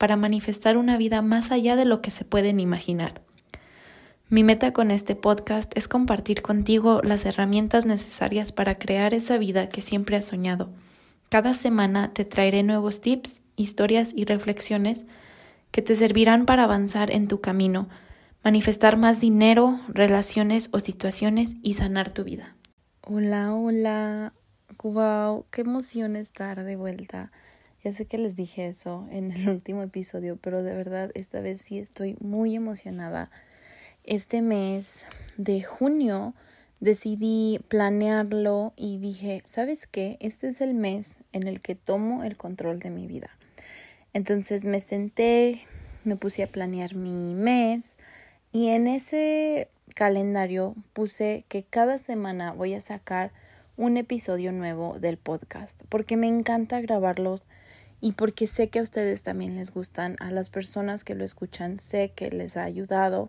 para manifestar una vida más allá de lo que se pueden imaginar. Mi meta con este podcast es compartir contigo las herramientas necesarias para crear esa vida que siempre has soñado. Cada semana te traeré nuevos tips, historias y reflexiones que te servirán para avanzar en tu camino, manifestar más dinero, relaciones o situaciones y sanar tu vida. Hola, hola. Wow, qué emoción estar de vuelta. Ya sé que les dije eso en el último episodio, pero de verdad esta vez sí estoy muy emocionada. Este mes de junio decidí planearlo y dije, ¿sabes qué? Este es el mes en el que tomo el control de mi vida. Entonces me senté, me puse a planear mi mes y en ese calendario puse que cada semana voy a sacar un episodio nuevo del podcast porque me encanta grabarlos y porque sé que a ustedes también les gustan, a las personas que lo escuchan, sé que les ha ayudado.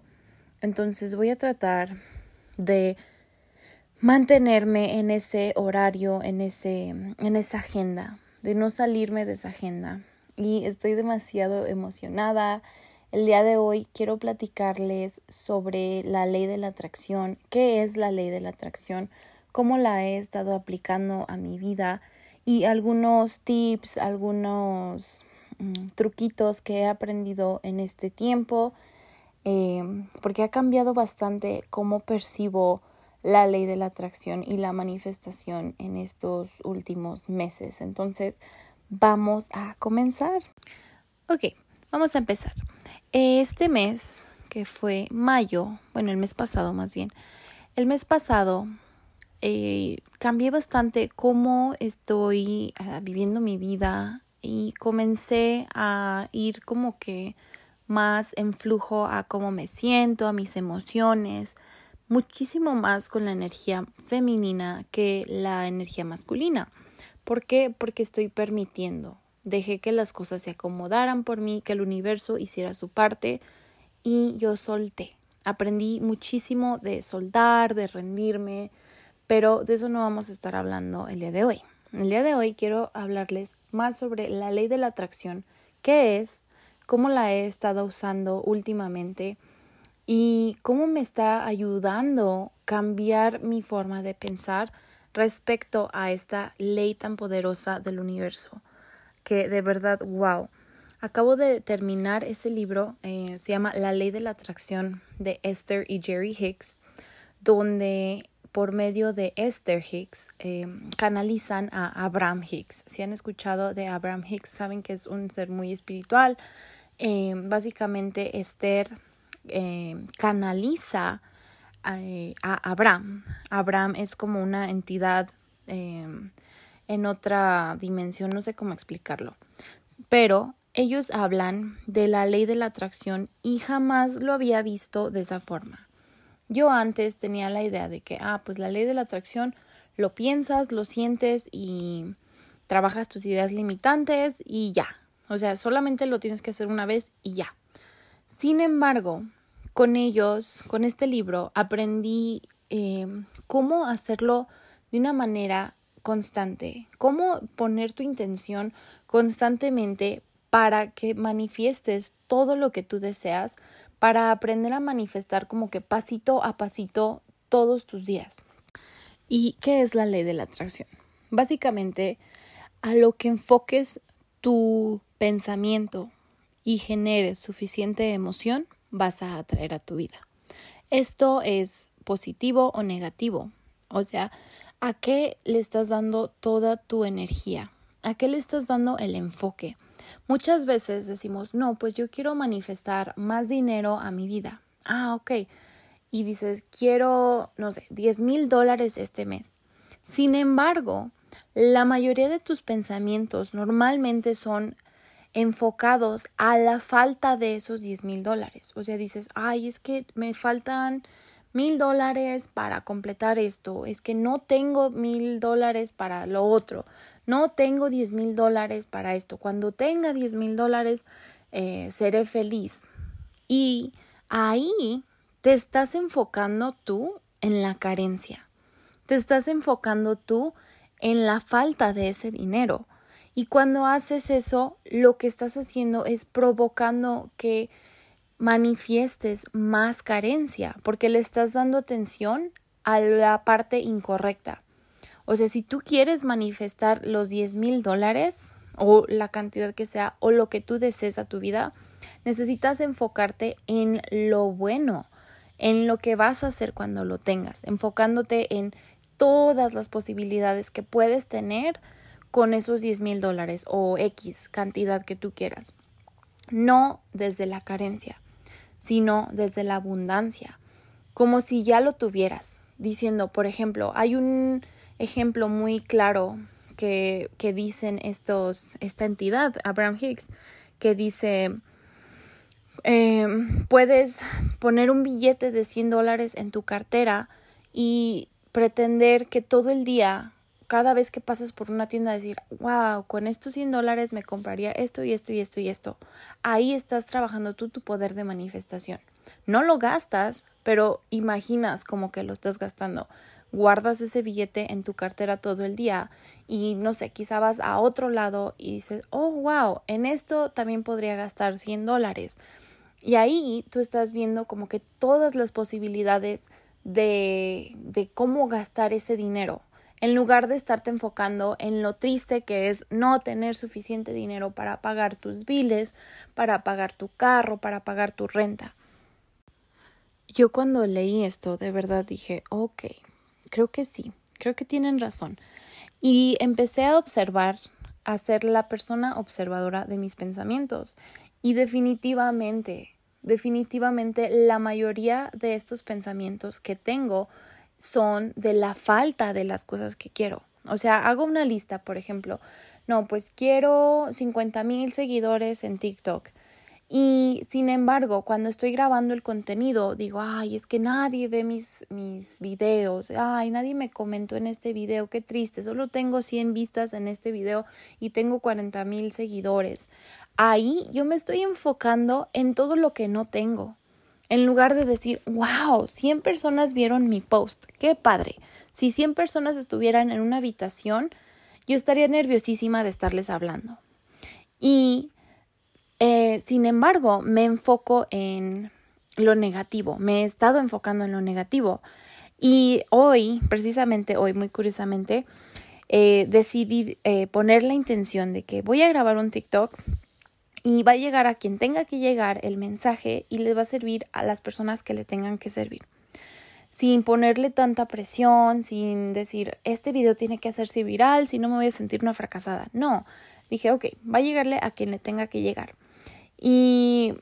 Entonces voy a tratar de mantenerme en ese horario, en ese en esa agenda, de no salirme de esa agenda. Y estoy demasiado emocionada. El día de hoy quiero platicarles sobre la ley de la atracción, qué es la ley de la atracción, cómo la he estado aplicando a mi vida y algunos tips, algunos mm, truquitos que he aprendido en este tiempo, em, porque ha cambiado bastante cómo percibo la ley de la atracción y la manifestación en estos últimos meses. Entonces, vamos a comenzar. Ok, vamos a empezar. Este mes, que fue mayo, bueno, el mes pasado más bien, el mes pasado eh, cambié bastante cómo estoy ah, viviendo mi vida y comencé a ir como que más en flujo a cómo me siento, a mis emociones, muchísimo más con la energía femenina que la energía masculina. ¿Por qué? Porque estoy permitiendo. Dejé que las cosas se acomodaran por mí, que el universo hiciera su parte y yo solté. Aprendí muchísimo de soltar, de rendirme, pero de eso no vamos a estar hablando el día de hoy. El día de hoy quiero hablarles más sobre la ley de la atracción, qué es, cómo la he estado usando últimamente y cómo me está ayudando cambiar mi forma de pensar respecto a esta ley tan poderosa del universo, que de verdad, wow. Acabo de terminar ese libro, eh, se llama La ley de la atracción de Esther y Jerry Hicks, donde por medio de Esther Hicks eh, canalizan a Abraham Hicks. Si han escuchado de Abraham Hicks, saben que es un ser muy espiritual. Eh, básicamente Esther eh, canaliza a, Abraham. Abraham es como una entidad en otra dimensión, no sé cómo explicarlo. Pero ellos hablan de la ley de la atracción y jamás lo había visto de esa forma. Yo antes tenía la idea de que, ah, pues la ley de la atracción lo piensas, lo sientes y trabajas tus ideas limitantes y ya. O sea, solamente lo tienes que hacer una vez y ya. Sin embargo, con ellos, con este libro, aprendí eh, cómo hacerlo de una manera constante, cómo poner tu intención constantemente para que manifiestes todo lo que tú deseas, para aprender a manifestar como que pasito a pasito todos tus días. ¿Y qué es la ley de la atracción? Básicamente, a lo que enfoques tu pensamiento y generes suficiente emoción, vas a atraer a tu vida. Esto es positivo o negativo. O sea, ¿a qué le estás dando toda tu energía? ¿A qué le estás dando el enfoque? Muchas veces decimos, no, pues yo quiero manifestar más dinero a mi vida. Ah, ok. Y dices, quiero, no sé, 10 mil dólares este mes. Sin embargo, la mayoría de tus pensamientos normalmente son enfocados a la falta de esos 10 mil dólares. O sea, dices, ay, es que me faltan mil dólares para completar esto, es que no tengo mil dólares para lo otro, no tengo 10 mil dólares para esto. Cuando tenga 10 mil dólares, eh, seré feliz. Y ahí te estás enfocando tú en la carencia. Te estás enfocando tú en la falta de ese dinero. Y cuando haces eso, lo que estás haciendo es provocando que manifiestes más carencia, porque le estás dando atención a la parte incorrecta. O sea, si tú quieres manifestar los 10 mil dólares o la cantidad que sea o lo que tú desees a tu vida, necesitas enfocarte en lo bueno, en lo que vas a hacer cuando lo tengas, enfocándote en todas las posibilidades que puedes tener con esos 10 mil dólares o X cantidad que tú quieras. No desde la carencia, sino desde la abundancia, como si ya lo tuvieras, diciendo, por ejemplo, hay un ejemplo muy claro que, que dicen estos, esta entidad, Abraham Hicks, que dice, eh, puedes poner un billete de 100 dólares en tu cartera y pretender que todo el día, cada vez que pasas por una tienda, decir, wow, con estos 100 dólares me compraría esto y esto y esto y esto. Ahí estás trabajando tú tu poder de manifestación. No lo gastas, pero imaginas como que lo estás gastando. Guardas ese billete en tu cartera todo el día y no sé, quizá vas a otro lado y dices, oh, wow, en esto también podría gastar 100 dólares. Y ahí tú estás viendo como que todas las posibilidades de, de cómo gastar ese dinero, en lugar de estarte enfocando en lo triste que es no tener suficiente dinero para pagar tus biles, para pagar tu carro, para pagar tu renta. Yo cuando leí esto de verdad dije, ok, creo que sí, creo que tienen razón. Y empecé a observar, a ser la persona observadora de mis pensamientos. Y definitivamente Definitivamente la mayoría de estos pensamientos que tengo son de la falta de las cosas que quiero. O sea, hago una lista, por ejemplo, no, pues quiero 50 mil seguidores en TikTok. Y sin embargo, cuando estoy grabando el contenido, digo, ay, es que nadie ve mis, mis videos, ay, nadie me comentó en este video, qué triste, solo tengo 100 vistas en este video y tengo 40 mil seguidores ahí yo me estoy enfocando en todo lo que no tengo. En lugar de decir, wow, 100 personas vieron mi post, qué padre. Si 100 personas estuvieran en una habitación, yo estaría nerviosísima de estarles hablando. Y, eh, sin embargo, me enfoco en lo negativo, me he estado enfocando en lo negativo. Y hoy, precisamente hoy, muy curiosamente, eh, decidí eh, poner la intención de que voy a grabar un TikTok y va a llegar a quien tenga que llegar el mensaje y le va a servir a las personas que le tengan que servir. Sin ponerle tanta presión, sin decir, este video tiene que hacerse viral, si no me voy a sentir una fracasada. No, dije, ok, va a llegarle a quien le tenga que llegar. Y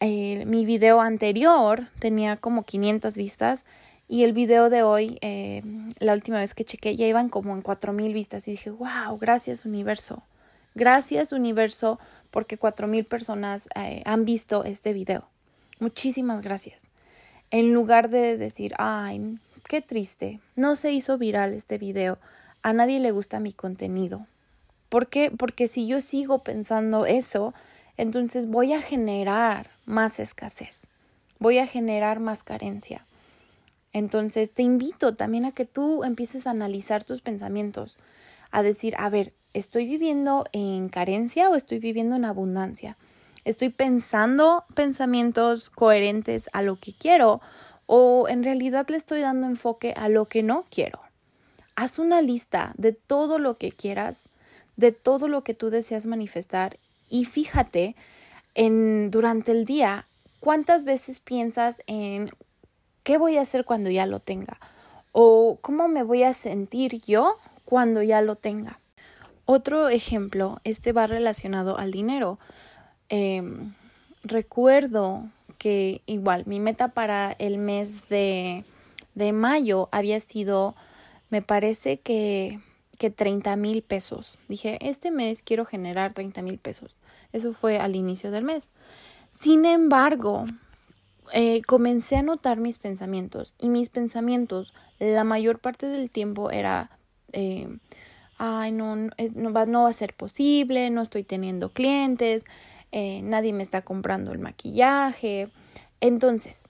eh, mi video anterior tenía como 500 vistas y el video de hoy, eh, la última vez que chequé, ya iban como en 4000 vistas y dije, wow, gracias universo. Gracias universo porque cuatro mil personas eh, han visto este video. Muchísimas gracias. En lugar de decir, ay, qué triste, no se hizo viral este video, a nadie le gusta mi contenido. ¿Por qué? Porque si yo sigo pensando eso, entonces voy a generar más escasez, voy a generar más carencia. Entonces te invito también a que tú empieces a analizar tus pensamientos, a decir, a ver, ¿Estoy viviendo en carencia o estoy viviendo en abundancia? ¿Estoy pensando pensamientos coherentes a lo que quiero o en realidad le estoy dando enfoque a lo que no quiero? Haz una lista de todo lo que quieras, de todo lo que tú deseas manifestar y fíjate en durante el día cuántas veces piensas en qué voy a hacer cuando ya lo tenga o cómo me voy a sentir yo cuando ya lo tenga. Otro ejemplo, este va relacionado al dinero. Em, recuerdo que igual mi meta para el mes de, de mayo había sido, me parece que que 30 mil pesos. Dije, este mes quiero generar 30 mil pesos. Eso fue al inicio del mes. Sin embargo, eh, comencé a notar mis pensamientos y mis pensamientos la mayor parte del tiempo era, eh, ay, no, no, va, no va a ser posible, no estoy teniendo clientes, eh, nadie me está comprando el maquillaje. Entonces,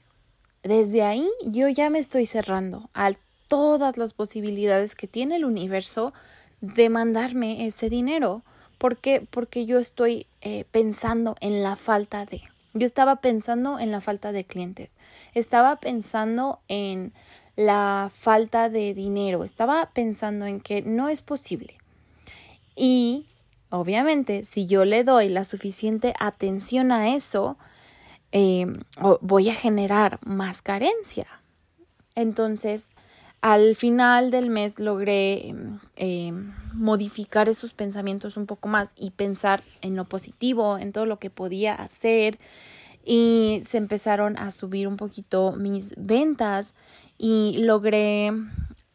desde ahí yo ya me estoy cerrando a todas las posibilidades que tiene el universo de mandarme ese dinero. ¿Por qué? Porque yo estoy pensando en la falta de. Yo estaba pensando en la falta de clientes, estaba pensando en la falta de dinero, estaba pensando en que no es posible. Y obviamente, si yo le doy la suficiente atención a eso, eh, voy a generar más carencia. Entonces, al final del mes logré em, em, modificar esos pensamientos un poco más y pensar en lo positivo, en todo lo que podía hacer y se empezaron a subir un poquito mis ventas y logré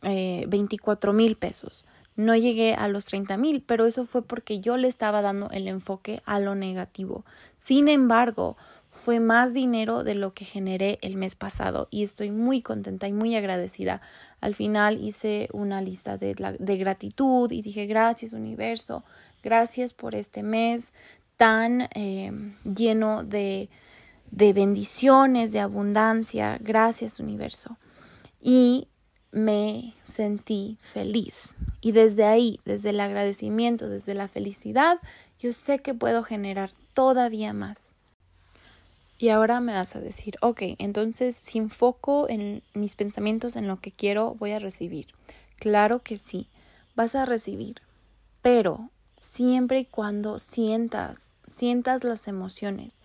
eh, 24 mil pesos. No llegué a los 30 mil, pero eso fue porque yo le estaba dando el enfoque a lo negativo. Sin embargo, fue más dinero de lo que generé el mes pasado y estoy muy contenta y muy agradecida. Al final hice una lista de, de gratitud y dije gracias universo, gracias por este mes tan eh, lleno de, de bendiciones, de abundancia, gracias universo. Y me sentí feliz. Y desde ahí, desde el agradecimiento, desde la felicidad, yo sé que puedo generar todavía más. Y ahora me vas a decir, ok, entonces si enfoco en mis pensamientos en lo que quiero, voy a recibir. Claro que sí, vas a recibir, pero siempre y cuando sientas, sientas las emociones.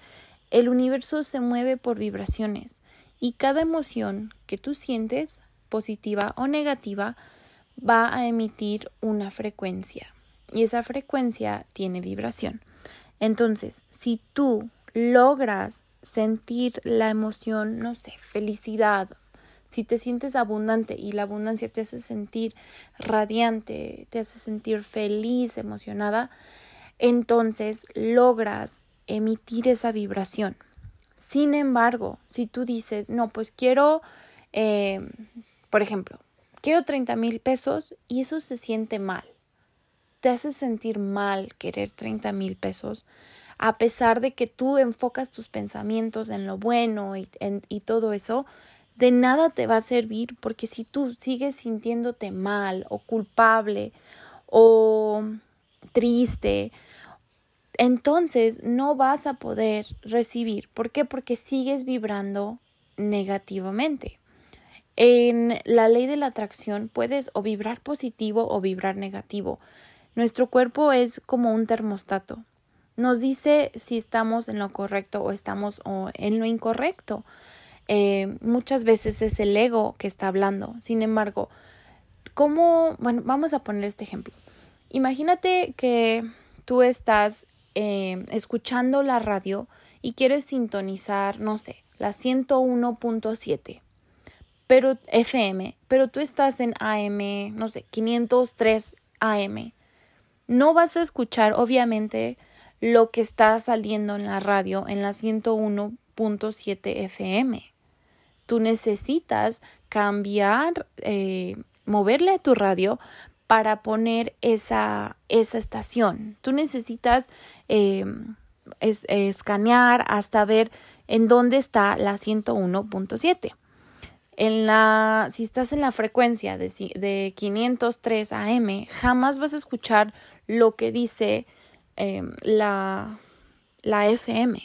El universo se mueve por vibraciones y cada emoción que tú sientes, positiva o negativa, va a emitir una frecuencia y esa frecuencia tiene vibración. Entonces, si tú logras sentir la emoción, no sé, felicidad, si te sientes abundante y la abundancia te hace sentir radiante, te hace sentir feliz, emocionada, entonces logras emitir esa vibración. Sin embargo, si tú dices, no, pues quiero, eh, por ejemplo, quiero 30 mil pesos y eso se siente mal, te hace sentir mal querer 30 mil pesos, a pesar de que tú enfocas tus pensamientos en lo bueno y, y todo eso, de nada te va a servir porque si tú sigues sintiéndote mal o culpable o triste, entonces no vas a poder recibir. ¿Por qué? Porque sigues vibrando negativamente. En la ley de la atracción puedes o vibrar positivo o vibrar negativo. Nuestro cuerpo es como un termostato nos dice si estamos en lo correcto o estamos en lo incorrecto. Eh, muchas veces es el ego que está hablando. Sin embargo, ¿cómo? Bueno, vamos a poner este ejemplo. Imagínate que tú estás eh, escuchando la radio y quieres sintonizar, no sé, la 101.7 pero FM, pero tú estás en AM, no sé, 503 AM. No vas a escuchar, obviamente, lo que está saliendo en la radio en la 101.7 FM. Tú necesitas cambiar, eh, moverle a tu radio para poner esa, esa estación. Tú necesitas eh, escanear hasta ver en dónde está la 101.7. En la, si estás en la frecuencia de, de 503 AM, jamás vas a escuchar lo que dice Em, la, la FM.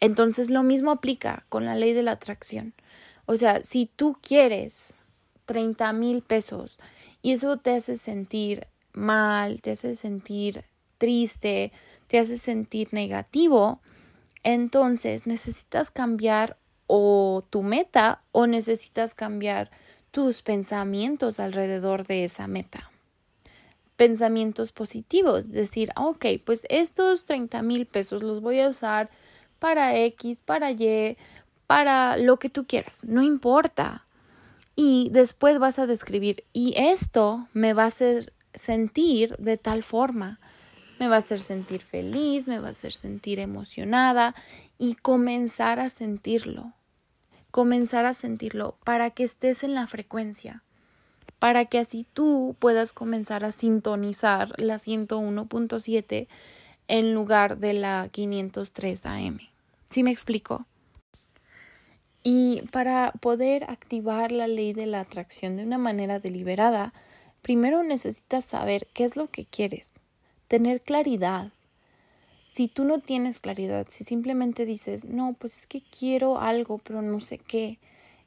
Entonces lo mismo aplica con la ley de la atracción. O sea, si tú quieres 30 mil pesos y eso te hace sentir mal, te hace sentir triste, te hace sentir negativo, entonces necesitas cambiar o tu meta o necesitas cambiar tus pensamientos alrededor de esa meta pensamientos positivos, decir, ah, ok, pues estos 30 mil pesos los voy a usar para X, para Y, para lo que tú quieras, no importa. Y después vas a describir, y esto me va a hacer sentir de tal forma. Me va a hacer sentir feliz, me va a hacer sentir emocionada y comenzar a sentirlo. Comenzar a sentirlo para que estés en la frecuencia para que así tú puedas comenzar a sintonizar la 101.7 en lugar de la 503 AM. ¿Sí me explico? Y para poder activar la ley de la atracción de una manera deliberada, primero necesitas saber qué es lo que quieres, tener claridad. Si tú no tienes claridad, si simplemente dices, no, pues es que quiero algo, pero no sé qué,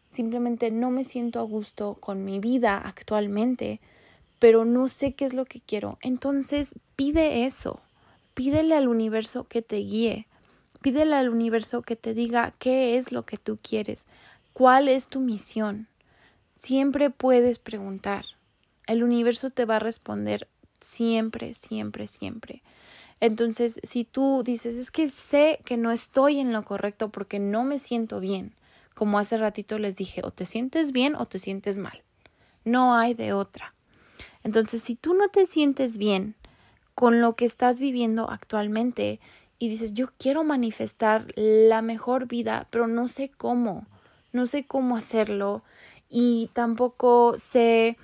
simplemente no me siento a gusto con mi vida actualmente, pero no sé qué es lo que quiero. Entonces pide eso, pídele al universo que te guíe, pídele al universo que te diga qué es lo que tú quieres, cuál es tu misión. Siempre puedes preguntar. El universo te va a responder siempre, siempre, siempre. Entonces, si tú dices, es que sé que no estoy en lo correcto porque no me siento bien, como hace ratito les dije, o te sientes bien o te sientes mal. No hay de otra. Entonces, si tú no te sientes bien con lo que estás viviendo actualmente y dices, yo quiero manifestar la mejor vida, pero no sé cómo, no sé cómo hacerlo y tampoco sé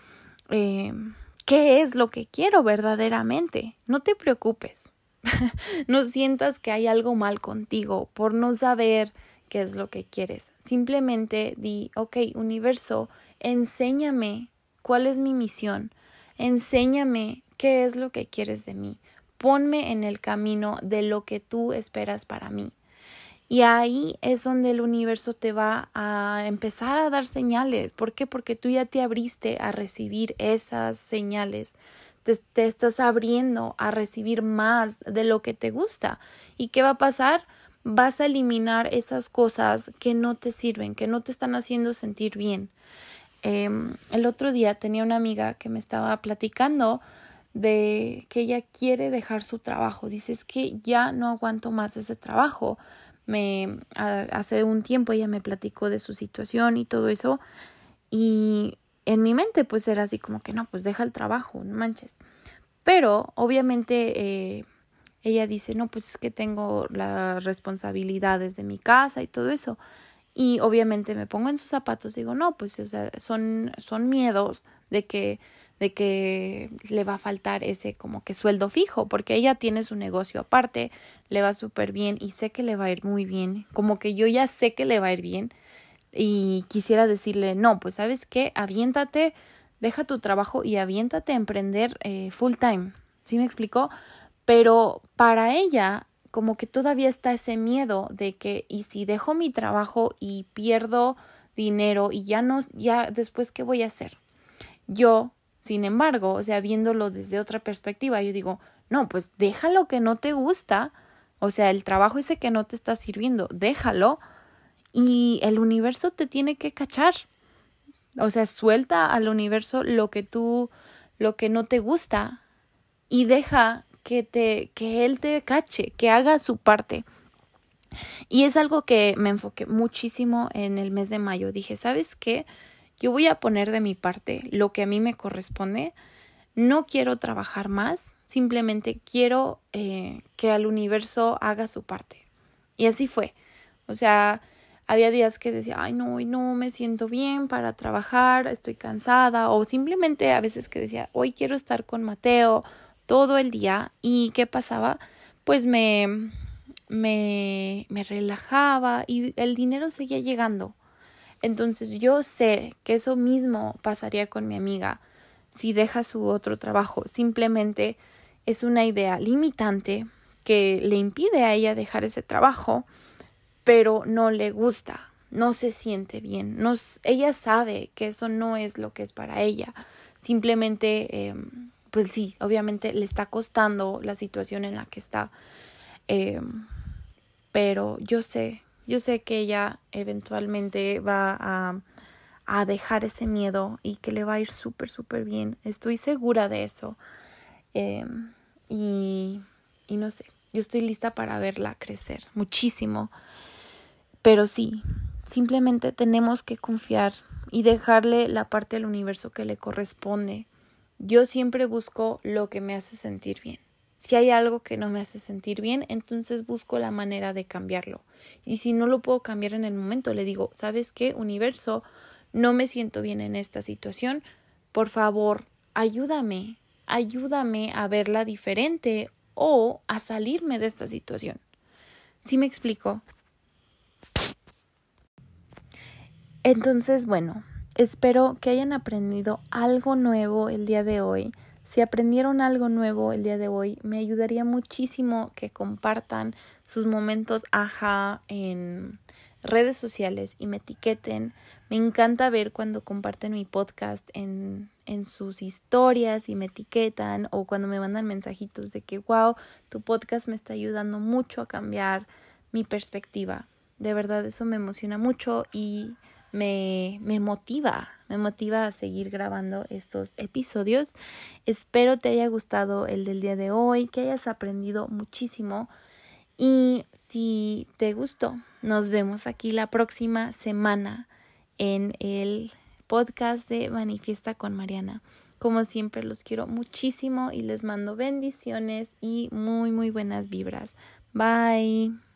eh, qué es lo que quiero verdaderamente, no te preocupes. no sientas que hay algo mal contigo por no saber qué es lo que quieres. Simplemente di, ok, universo, enséñame cuál es mi misión, enséñame qué es lo que quieres de mí, ponme en el camino de lo que tú esperas para mí. Y ahí es donde el universo te va a empezar a dar señales. ¿Por? Porque tú ya te abriste a recibir esas señales. Te, estás abriendo a recibir más de lo que te gusta. ¿Y qué va a pasar? Vas a eliminar esas cosas que no te sirven, que no te están haciendo sentir bien. Em, el otro día tenía una amiga que me estaba platicando de que ella quiere dejar su trabajo. Dice, es que ya no aguanto más ese trabajo. Me, hace un tiempo ella me platicó de su situación y todo eso. Y en mi mente pues era así como que no, pues deja el trabajo, no manches. Pero obviamente eh, ella dice, no, pues es que tengo las responsabilidades de mi casa y todo eso. Y obviamente me pongo en sus zapatos, digo, no, pues o sea, son, son miedos de que, de que le va a faltar ese como que sueldo fijo, porque ella tiene su negocio aparte, le va súper bien y sé que le va a ir muy bien, como que yo ya sé que le va a ir bien y quisiera decirle, no, pues sabes qué, aviéntate, deja tu trabajo y aviéntate a emprender eh, full time. ¿Sí me explicó? Pero para ella como que todavía está ese miedo de que y si dejo mi trabajo y pierdo dinero y ya no ya después qué voy a hacer yo sin embargo o sea viéndolo desde otra perspectiva yo digo no pues déjalo que no te gusta o sea el trabajo ese que no te está sirviendo déjalo y el universo te tiene que cachar. O sea suelta al universo lo que tú lo que no te gusta y deja que te, que él te cache, que haga su parte. Y es algo que me enfoqué muchísimo en el mes de mayo. Dije, ¿sabes qué? Yo voy a poner de mi parte lo que a mí me corresponde. No quiero trabajar más, simplemente quiero eh, que al universo haga su parte. Y así fue. O sea, había días que decía, ay, no, hoy no me siento bien para trabajar, estoy cansada, o simplemente a veces que decía, hoy quiero estar con Mateo, todo el día y ¿qué pasaba? Pues me, me, me relajaba y el dinero seguía llegando. Entonces yo sé que eso mismo pasaría con mi amiga si deja su otro trabajo. Simplemente es una idea limitante que le impide a ella dejar ese trabajo, pero no le gusta, no se siente bien. No, ella sabe que eso no es lo que es para ella. Simplemente em, pues sí, obviamente le está costando la situación en la que está. Eh, pero yo sé, yo sé que ella eventualmente va a, a dejar ese miedo y que le va a ir súper, súper bien. Estoy segura de eso. Eh, y, y no sé, yo estoy lista para verla crecer muchísimo. Pero sí, simplemente tenemos que confiar y dejarle la parte del universo que le corresponde yo siempre busco lo que me hace sentir bien. Si hay algo que no me hace sentir bien, entonces busco la manera de cambiarlo. Y si no lo puedo cambiar en el momento, le digo, ¿sabes qué, universo? No me siento bien en esta situación. Por favor, ayúdame, ayúdame a verla diferente o a salirme de esta situación. ¿Sí me explico? Entonces, bueno, espero que hayan aprendido algo nuevo el día de hoy. Si aprendieron algo nuevo el día de hoy, me ayudaría muchísimo que compartan sus momentos ajá en redes sociales y me etiqueten. Me encanta ver cuando comparten mi podcast en, en sus historias y me etiquetan o cuando me mandan mensajitos de que, wow, tu podcast me está ayudando mucho a cambiar mi perspectiva. De verdad, eso me emociona mucho y me, me motiva, me motiva a seguir grabando estos episodios. Espero te haya gustado el del día de hoy, que hayas aprendido muchísimo y si te gustó, nos vemos aquí la próxima semana en el podcast de Manifiesta con Mariana. Como siempre, los quiero muchísimo y les mando bendiciones y muy, muy buenas vibras. Bye.